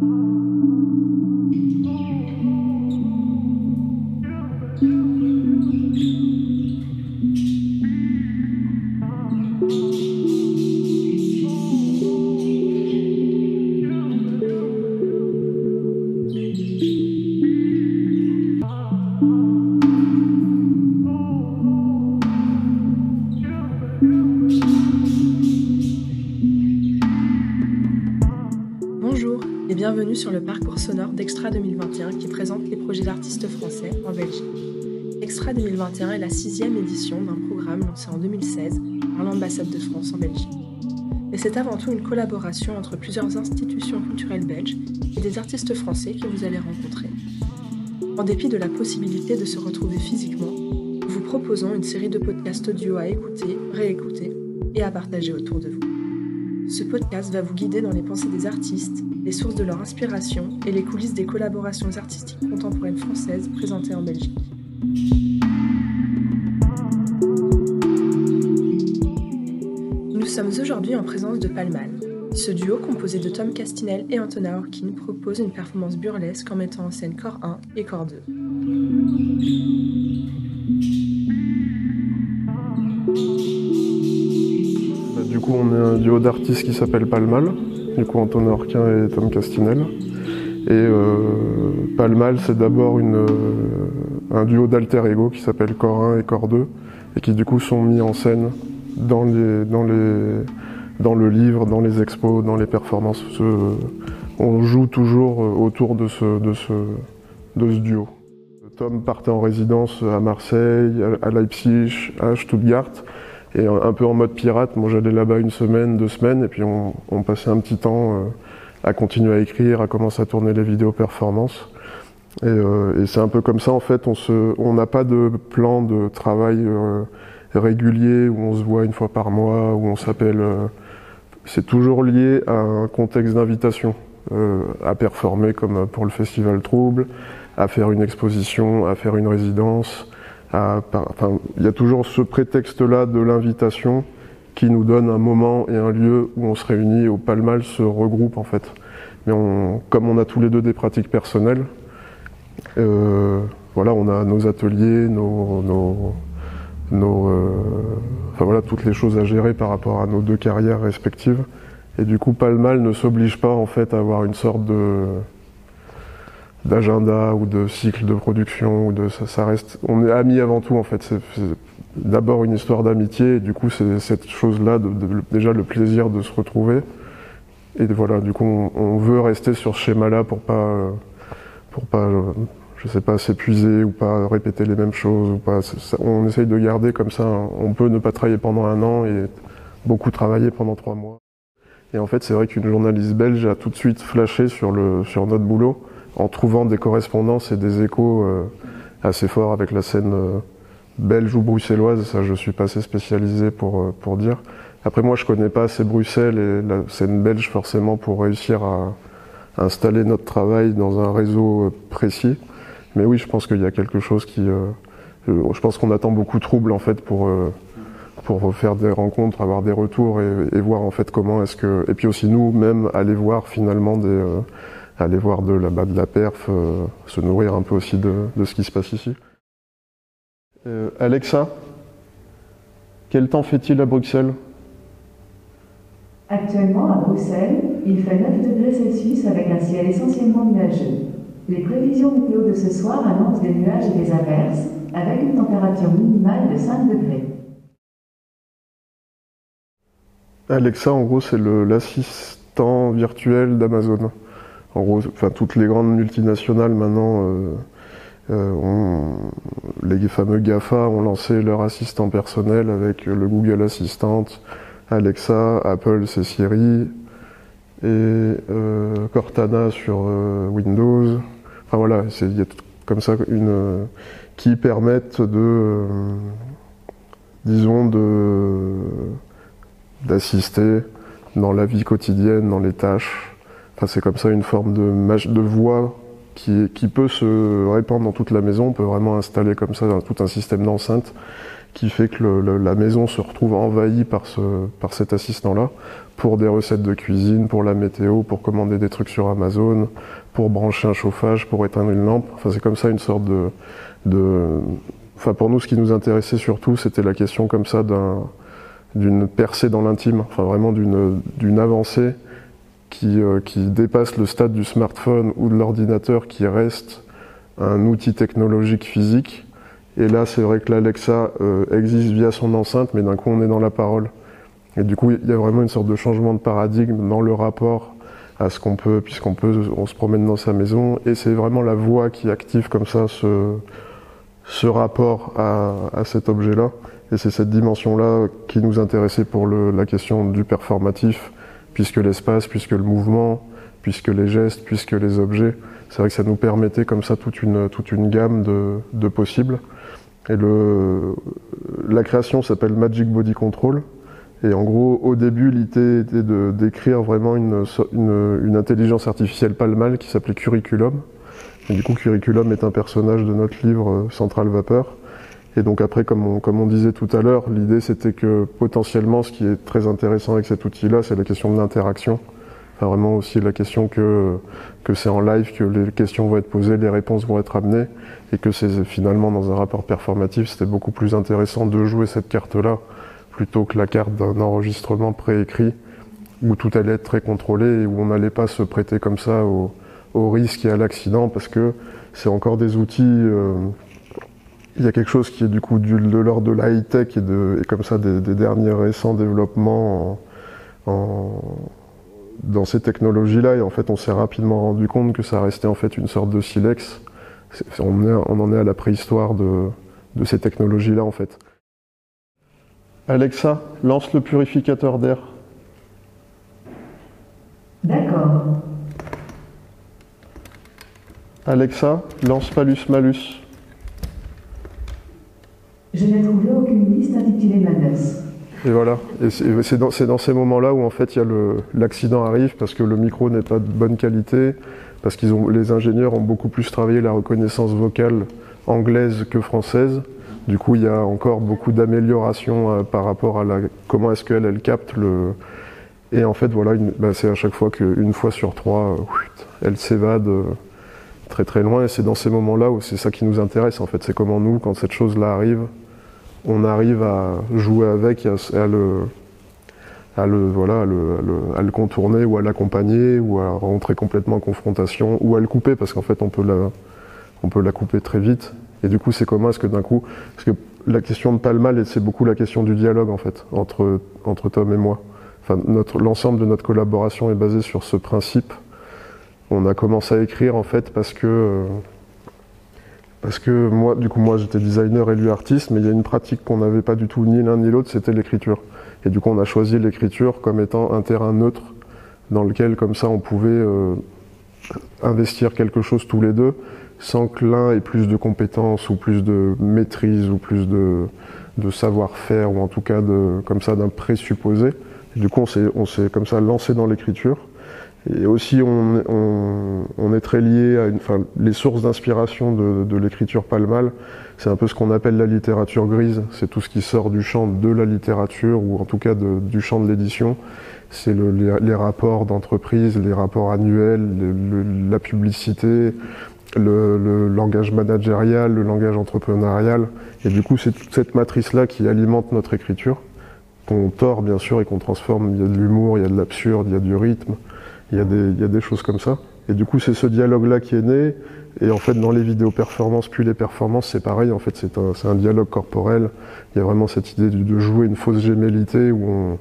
Bonjour et bienvenue sur le parcours sonore d'Extra 2021 qui présente les projets d'artistes français en Belgique. Extra 2021 est la sixième édition d'un programme lancé en 2016 par l'ambassade de France en Belgique. Mais c'est avant tout une collaboration entre plusieurs institutions culturelles belges et des artistes français que vous allez rencontrer. En dépit de la possibilité de se retrouver physiquement, nous vous proposons une série de podcasts audio à écouter, réécouter et à partager autour de vous. Ce podcast va vous guider dans les pensées des artistes, les sources de leur inspiration et les coulisses des collaborations artistiques contemporaines françaises présentées en Belgique. Nous sommes aujourd'hui en présence de Palmal. Ce duo, composé de Tom Castinel et Antona Orkin, propose une performance burlesque en mettant en scène corps 1 et corps 2. Coup, on est un duo d'artistes qui s'appelle Palmal. Du coup, Antonin Orquin et Tom Castinel. Et euh, Palmal, c'est d'abord euh, un duo d'alter ego qui s'appelle Corps 1 et Corps 2 et qui du coup sont mis en scène dans, le livre, dans les expos, dans les performances. Ce- on joue toujours euh, autour de ce, duo. Tom partait en résidence à Marseille, à Leipzig, à Stuttgart. Et un peu en mode pirate, moi j'allais là-bas une semaine, deux semaines, et puis on, passait un petit temps euh, à continuer à écrire, à commencer à tourner les vidéos performances. Et, euh, et c'est un peu comme ça en fait, on n'a pas de plan de travail euh, régulier où on se voit une fois par mois, où on s'appelle. c'est toujours lié à un contexte d'invitation, à performer comme pour le Festival Trouble, à faire une exposition, à faire une résidence. À enfin, il y a toujours ce prétexte-là de l'invitation qui nous donne un moment et un lieu où on se réunit où Palmal se regroupe en fait. Mais on, comme on a tous les deux des pratiques personnelles, euh, voilà, on a nos ateliers, nos, nos, nos, euh, enfin voilà, toutes les choses à gérer par rapport à nos deux carrières respectives. Et du coup, Palmal ne s'oblige pas en fait à avoir une sorte de d'agenda ou de cycle de production ou de ça, ça reste on est amis avant tout en fait. C'est d'abord une histoire d'amitié du coup c'est cette chose là de, de- déjà le plaisir de se retrouver. Et voilà du coup on, veut rester sur ce schéma là pour pas pour pas je sais pas s'épuiser ou pas répéter les mêmes choses ou pas on essaye de garder comme ça on peut ne pas travailler pendant un an et beaucoup travailler pendant trois mois. Et en fait c'est vrai qu'une journaliste belge a tout de suite flashé sur le sur notre boulot en trouvant des correspondances et des échos euh, assez forts avec la scène euh, belge ou bruxelloise. Ça, je suis pas assez spécialisé pour, euh, pour dire. Après, moi, je connais pas assez Bruxelles et la scène belge forcément pour réussir à installer notre travail dans un réseau précis. Mais oui, je pense qu'il y a quelque chose qui. je pense qu'on attend beaucoup de troubles en fait pour. pour faire des rencontres, avoir des retours et, voir en fait comment est-ce que et puis aussi nous même aller voir finalement des aller voir de la, bah, de la perf, euh, se nourrir un peu aussi de, de ce qui se passe ici. Euh, Alexa, quel temps fait-il à Bruxelles? Actuellement, à Bruxelles, il fait 9 degrés Celsius avec un ciel essentiellement nuageux. Les prévisions météo de ce soir annoncent des nuages et des averses, avec une température minimale de 5 degrés. Alexa, en gros, c'est l'assistant virtuel d'Amazon. En gros, enfin, toutes les grandes multinationales maintenant, euh, euh, ont- les fameux GAFA ont lancé leur assistant personnel avec le Google Assistant, Alexa, Apple, c'est Siri, et euh, Cortana sur Windows. Enfin voilà, il y a comme ça une qui permettent de, disons, de d'assister dans la vie quotidienne, dans les tâches. Enfin, c'est comme ça une forme de, de voix qui, qui peut se répandre dans toute la maison. On peut vraiment installer comme ça tout un système d'enceinte qui fait que la maison se retrouve envahie par, ce, par cet assistant-là pour des recettes de cuisine, pour la météo, pour commander des trucs sur Amazon, pour brancher un chauffage, pour éteindre une lampe. Enfin, c'est comme ça une sorte de, de... Enfin, pour nous, ce qui nous intéressait surtout, c'était la question comme ça d'un, d'une percée dans l'intime, enfin vraiment d'une avancée qui, euh, qui dépasse le stade du smartphone ou de l'ordinateur qui reste un outil technologique physique et là, c'est vrai que l'Alexa euh, existe via son enceinte, mais d'un coup, on est dans la parole. Et du coup, il y a vraiment une sorte de changement de paradigme dans le rapport à ce qu'on peut, puisqu'on peut, on se promène dans sa maison, et c'est vraiment la voix qui active comme ça ce, ce rapport à, à cet objet-là. Et c'est cette dimension-là qui nous intéressait pour le, la question du performatif, puisque l'espace, puisque le mouvement, puisque les gestes, puisque les objets, c'est vrai que ça nous permettait comme ça toute une, gamme de, possibles. Et la création s'appelle Magic Body Control. Et en gros, au début, l'idée était de d'écrire vraiment une, une, intelligence artificielle pas le mal qui s'appelait Curriculum. Et du coup, Curriculum est un personnage de notre livre euh, Central Vapeur. Et donc après, comme on, comme on disait tout à l'heure, l'idée c'était que potentiellement, ce qui est très intéressant avec cet outil-là, c'est la question de l'interaction. Enfin, vraiment aussi la question que, que c'est en live, que les questions vont être posées, les réponses vont être amenées, et que c'est finalement dans un rapport performatif, c'était beaucoup plus intéressant de jouer cette carte-là plutôt que la carte d'un enregistrement préécrit où tout allait être très contrôlé et où on n'allait pas se prêter comme ça au, au risque et à l'accident parce que c'est encore des outils. Euh, il y a quelque chose qui est du coup du, de l'ordre de la high-tech et, de, et comme ça des, des derniers récents développements en, en, dans ces technologies-là. Et en fait, on s'est rapidement rendu compte que ça restait en fait une sorte de silex on, est, on, en est à la préhistoire de, de ces technologies-là en fait. Alexa, lance le purificateur d'air. D'accord. Alexa, lance Palus Malus. Je n'ai trouvé aucune liste intitulée Malus. Et voilà, c'est dans, ces moments-là où en fait l'accident arrive parce que le micro n'est pas de bonne qualité, parce que les ingénieurs ont beaucoup plus travaillé la reconnaissance vocale anglaise que française. Du coup, il y a encore beaucoup d'améliorations euh, par rapport à la, comment est-ce qu'elle elle capte le. Et en fait, voilà, bah, c'est à chaque fois qu'une fois sur trois, euh, elle s'évade euh, très très loin. Et c'est dans ces moments-là où c'est ça qui nous intéresse. En fait, c'est comment nous, quand cette chose-là arrive, on arrive à jouer avec et à, le, voilà, à le, contourner ou à l'accompagner ou à rentrer complètement en confrontation ou à le couper parce qu'en fait on peut la, on peut la couper très vite. Et du coup, c'est comment est-ce que d'un coup, parce que la question de pas le mal, c'est beaucoup la question du dialogue en fait entre entre Tom et moi. Enfin, l'ensemble de notre collaboration est basé sur ce principe. On a commencé à écrire en fait parce que parce que moi, du coup, moi j'étais designer et lui artiste, mais il y a une pratique qu'on n'avait pas du tout ni l'un ni l'autre, c'était l'écriture. Et du coup, on a choisi l'écriture comme étant un terrain neutre dans lequel, comme ça, on pouvait euh, investir quelque chose tous les deux sans que l'un ait plus de compétences ou plus de maîtrise ou plus de, savoir-faire ou en tout cas comme ça d'un présupposé. Du coup, on s'est comme ça lancé dans l'écriture. Et aussi, on, est très lié à une, enfin, les sources d'inspiration de, l'écriture Palmal. C'est un peu ce qu'on appelle la littérature grise. C'est tout ce qui sort du champ de la littérature ou en tout cas du champ de l'édition. C'est le, les, rapports d'entreprise, les rapports annuels, la publicité, le, langage managérial, le langage entrepreneurial. Et du coup, c'est toute cette matrice-là qui alimente notre écriture, qu'on tord bien sûr et qu'on transforme. Il y a de l'humour, il y a de l'absurde, il y a du rythme il y, a des, y a des choses comme ça. Et du coup, c'est ce dialogue-là qui est né. Et en fait, dans les vidéos performances, puis les performances, c'est pareil. En fait, c'est un, un, dialogue corporel. Il y a vraiment cette idée de, de jouer une fausse gémellité où on.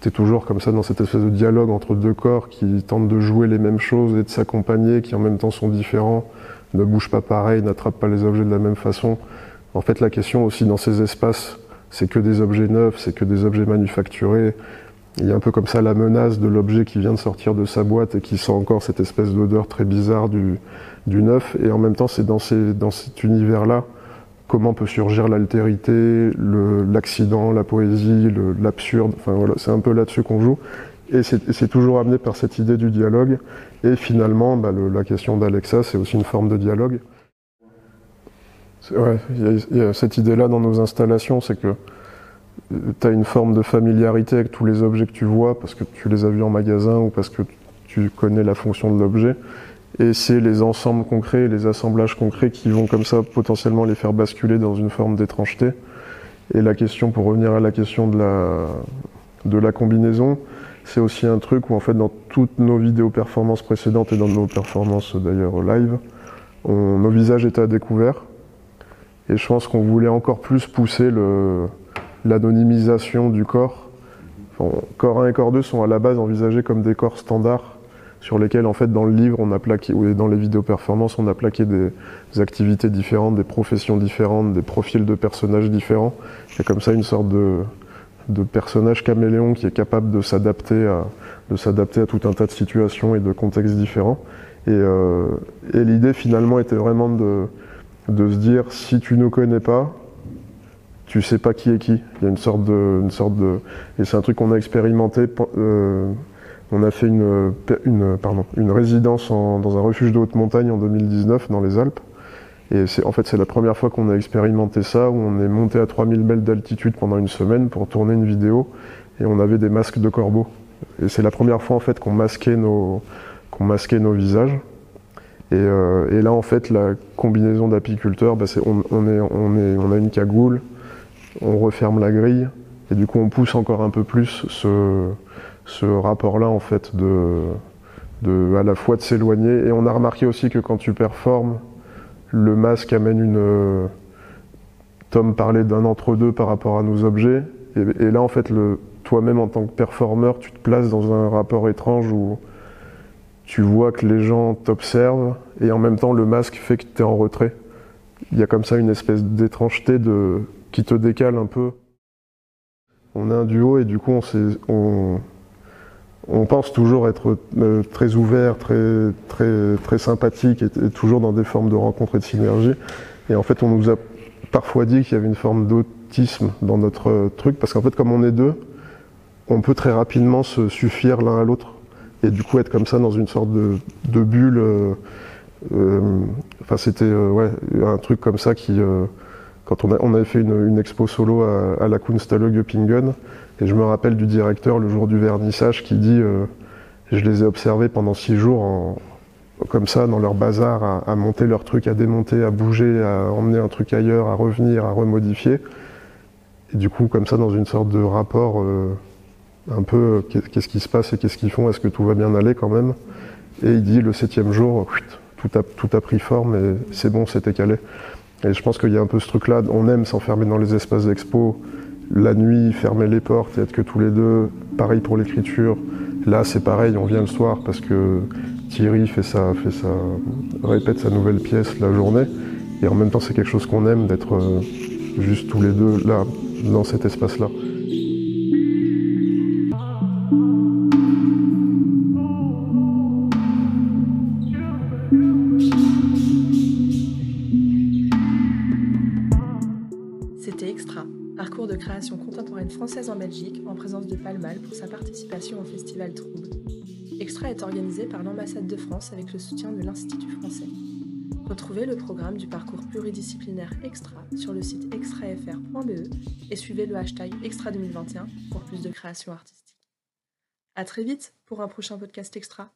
T'es toujours comme ça dans cette espèce de dialogue entre deux corps qui tentent de jouer les mêmes choses et de s'accompagner, qui en même temps sont différents, ne bougent pas pareil, n'attrapent pas les objets de la même façon. En fait, la question aussi dans ces espaces, c'est que des objets neufs, c'est que des objets manufacturés, il y a un peu comme ça la menace de l'objet qui vient de sortir de sa boîte et qui sent encore cette espèce d'odeur très bizarre du, du, neuf. Et en même temps, c'est dans, cet univers-là comment peut surgir l'altérité, l'accident, la poésie, l'absurde. Enfin voilà, c'est un peu là-dessus qu'on joue. Et c'est toujours amené par cette idée du dialogue. Et finalement, bah, la question d'Alexa, c'est aussi une forme de dialogue. Il y, a cette idée-là dans nos installations, c'est que tu as une forme de familiarité avec tous les objets que tu vois parce que tu les as vus en magasin ou parce que tu connais la fonction de l'objet. Et c'est les ensembles concrets, les assemblages concrets qui vont comme ça potentiellement les faire basculer dans une forme d'étrangeté. Et la question, pour revenir à la question de la, combinaison, c'est aussi un truc où en fait dans toutes nos vidéos performances précédentes et dans nos performances d'ailleurs live, nos visages étaient à découvert. Et je pense qu'on voulait encore plus pousser l'anonymisation du corps. corps 1 et corps 2 sont à la base envisagés comme des corps standards sur lesquels en fait dans le livre on a plaqué ou dans les vidéos performances on a plaqué des, activités différentes, des professions différentes, des profils de personnages différents. C'est comme ça une sorte de, personnage caméléon qui est capable de s'adapter à tout un tas de situations et de contextes différents. Et, euh, et l'idée finalement était vraiment de, de se dire si tu ne connais pas, tu sais pas qui est qui. Il y a une sorte de, une sorte de, et c'est un truc qu'on a expérimenté. Euh, on a fait une, une, pardon, une résidence dans un refuge de haute montagne en 2019 dans les Alpes. Et c'est, en fait, c'est la première fois qu'on a expérimenté ça, où on est monté à 3000 mètres d'altitude pendant une semaine pour tourner une vidéo, et on avait des masques de corbeaux. Et c'est la première fois en fait qu'on masquait nos, qu'on masquait nos visages. Et, euh, là, en fait, la combinaison d'apiculteurs, bah, on, on a une cagoule, on referme la grille, et du coup, on pousse encore un peu plus ce, rapport-là, en fait, de, à la fois de s'éloigner. Et on a remarqué aussi que quand tu performes, le masque amène une. Tom parlait d'un entre-deux par rapport à nos objets. Et, et là, en fait, toi-même, en tant que performeur, tu te places dans un rapport étrange où tu vois que les gens t'observent et en même temps le masque fait que tu es en retrait. Il y a comme ça une espèce d'étrangeté de... qui te décale un peu. On est un duo et du coup on, on, on pense toujours être euh, très ouvert, très, très, très sympathique et, toujours dans des formes de rencontres et de synergie. Et en fait on nous a parfois dit qu'il y avait une forme d'autisme dans notre euh, truc parce qu'en fait comme on est deux, on peut très rapidement se suffire l'un à l'autre et du coup être comme ça dans une sorte de, de bulle. Euh, enfin, c'était ouais, un truc comme ça qui. Euh, quand on, avait fait une, expo solo à, la Kunsthalle Göppingen, et je me rappelle du directeur le jour du vernissage qui dit euh, Je les ai observés pendant six jours comme ça dans leur bazar à, monter leur truc, à démonter, à bouger, à emmener un truc ailleurs, à revenir, à remodifier. Et du coup, comme ça, dans une sorte de rapport un peu qu'est-ce qui se passe et qu'est-ce qu'ils font, est-ce que tout va bien aller quand même Et il dit le septième jour, tout a, tout a pris forme et c'est bon, c'était calé. Et je pense qu'il y a un peu ce truc-là, on aime s'enfermer dans les espaces d'expo, la nuit, fermer les portes être que tous les deux, pareil pour l'écriture. Là, c'est pareil, on vient le soir parce que Thierry fait sa, fait sa, répète sa nouvelle pièce la journée. Et en même temps, c'est quelque chose qu'on aime d'être euh, juste tous les deux là, dans cet espace-là. Parcours de création contemporaine française en Belgique en présence de Palmal pour sa participation au festival Trouble. Extra est organisé par l'ambassade de France avec le soutien de l'Institut français. Retrouvez le programme du parcours pluridisciplinaire Extra sur le site extrafr.be et suivez le hashtag Extra 2021 pour plus de création artistique. À très vite pour un prochain podcast Extra.